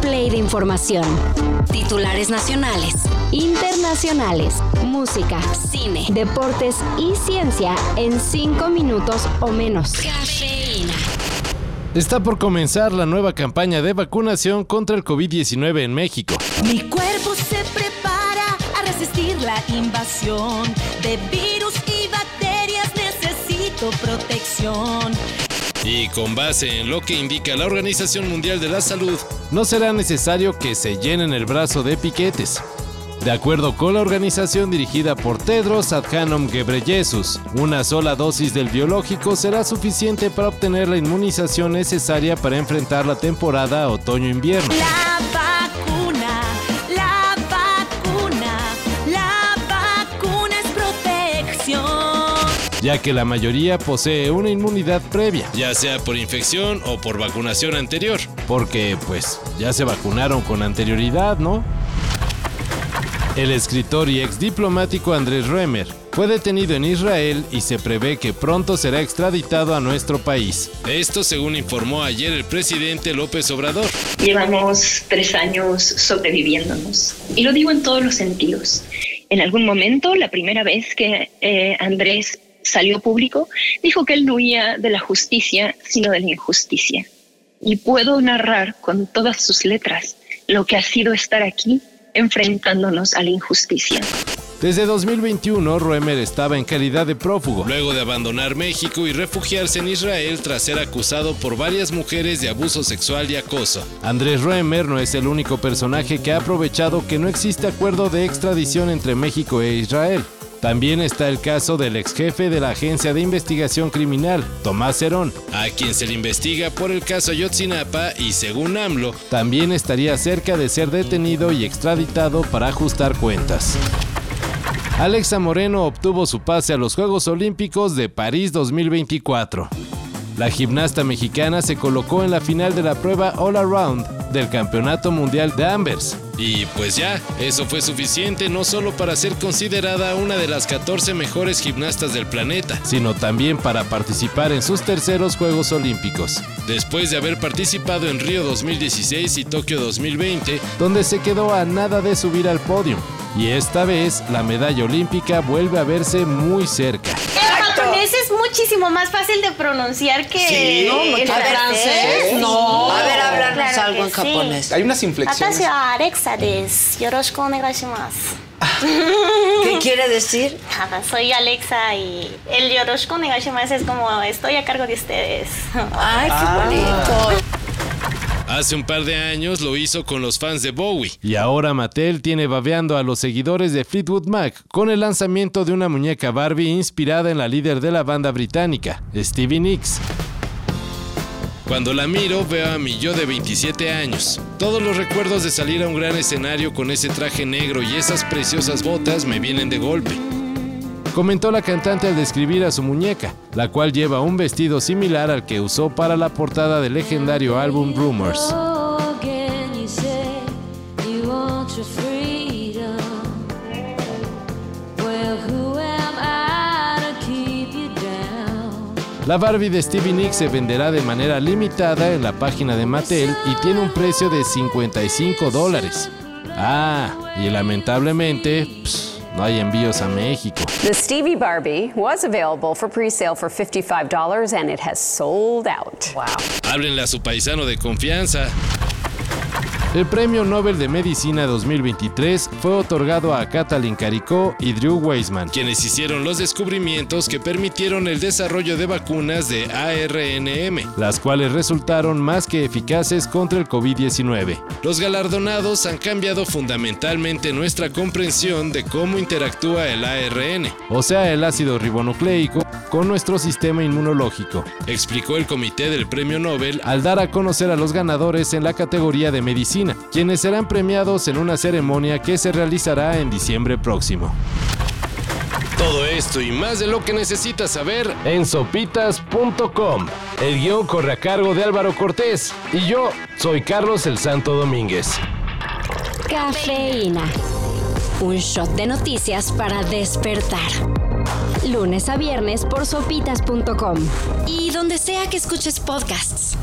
play de información. Titulares nacionales, internacionales, música, cine, deportes y ciencia en 5 minutos o menos. Cafeína. Está por comenzar la nueva campaña de vacunación contra el COVID-19 en México. Mi cuerpo se prepara a resistir la invasión de virus y bacterias. Necesito protección. Y con base en lo que indica la Organización Mundial de la Salud, no será necesario que se llenen el brazo de piquetes. De acuerdo con la organización dirigida por Tedros Adhanom Ghebreyesus, una sola dosis del biológico será suficiente para obtener la inmunización necesaria para enfrentar la temporada otoño-invierno. Ya que la mayoría posee una inmunidad previa, ya sea por infección o por vacunación anterior, porque pues ya se vacunaron con anterioridad, ¿no? El escritor y ex diplomático Andrés Remer fue detenido en Israel y se prevé que pronto será extraditado a nuestro país. Esto según informó ayer el presidente López Obrador. Llevamos tres años sobreviviéndonos. Y lo digo en todos los sentidos. En algún momento, la primera vez que eh, Andrés salió público, dijo que él no huía de la justicia, sino de la injusticia. Y puedo narrar con todas sus letras lo que ha sido estar aquí enfrentándonos a la injusticia. Desde 2021, Roemer estaba en calidad de prófugo, luego de abandonar México y refugiarse en Israel tras ser acusado por varias mujeres de abuso sexual y acoso. Andrés Roemer no es el único personaje que ha aprovechado que no existe acuerdo de extradición entre México e Israel. También está el caso del ex jefe de la Agencia de Investigación Criminal, Tomás Herón, a quien se le investiga por el caso Ayotzinapa y según AMLO, también estaría cerca de ser detenido y extraditado para ajustar cuentas. Alexa Moreno obtuvo su pase a los Juegos Olímpicos de París 2024. La gimnasta mexicana se colocó en la final de la prueba All Around del Campeonato Mundial de Ambers. Y pues ya, eso fue suficiente no solo para ser considerada una de las 14 mejores gimnastas del planeta, sino también para participar en sus terceros Juegos Olímpicos. Después de haber participado en Río 2016 y Tokio 2020, donde se quedó a nada de subir al podio. Y esta vez la medalla olímpica vuelve a verse muy cerca muchísimo más fácil de pronunciar que sí, no, el francés. francés. No. A ver, hablarnos claro algo en japonés. Hay unas inflexiones. Arexa des. Yoroshiku onegaishimasu. ¿Qué quiere decir? Soy Alexa y el Yoroshiku Negashimasu es como estoy a cargo de ustedes. Ay, qué ah. bonito. Hace un par de años lo hizo con los fans de Bowie. Y ahora Mattel tiene babeando a los seguidores de Fleetwood Mac con el lanzamiento de una muñeca Barbie inspirada en la líder de la banda británica, Stevie Nicks. Cuando la miro veo a mi yo de 27 años. Todos los recuerdos de salir a un gran escenario con ese traje negro y esas preciosas botas me vienen de golpe. Comentó la cantante al describir a su muñeca, la cual lleva un vestido similar al que usó para la portada del legendario álbum Rumors. La Barbie de Stevie Nicks se venderá de manera limitada en la página de Mattel y tiene un precio de 55 dólares. Ah, y lamentablemente, no hay envíos a México. The Stevie Barbie was available for pre-sale for $55 and it has sold out. Wow. Háblenle a su paisano de confianza. El Premio Nobel de Medicina 2023 fue otorgado a Katalin Karikó y Drew Weissman, quienes hicieron los descubrimientos que permitieron el desarrollo de vacunas de ARNM, las cuales resultaron más que eficaces contra el COVID-19. Los galardonados han cambiado fundamentalmente nuestra comprensión de cómo interactúa el ARN, o sea, el ácido ribonucleico, con nuestro sistema inmunológico, explicó el comité del Premio Nobel al dar a conocer a los ganadores en la categoría de medicina, quienes serán premiados en una ceremonia que se realizará en diciembre próximo. Todo esto y más de lo que necesitas saber en sopitas.com. El guion corre a cargo de Álvaro Cortés y yo soy Carlos el Santo Domínguez. Cafeína. Un shot de noticias para despertar. Lunes a viernes por sopitas.com. Y donde sea que escuches podcasts.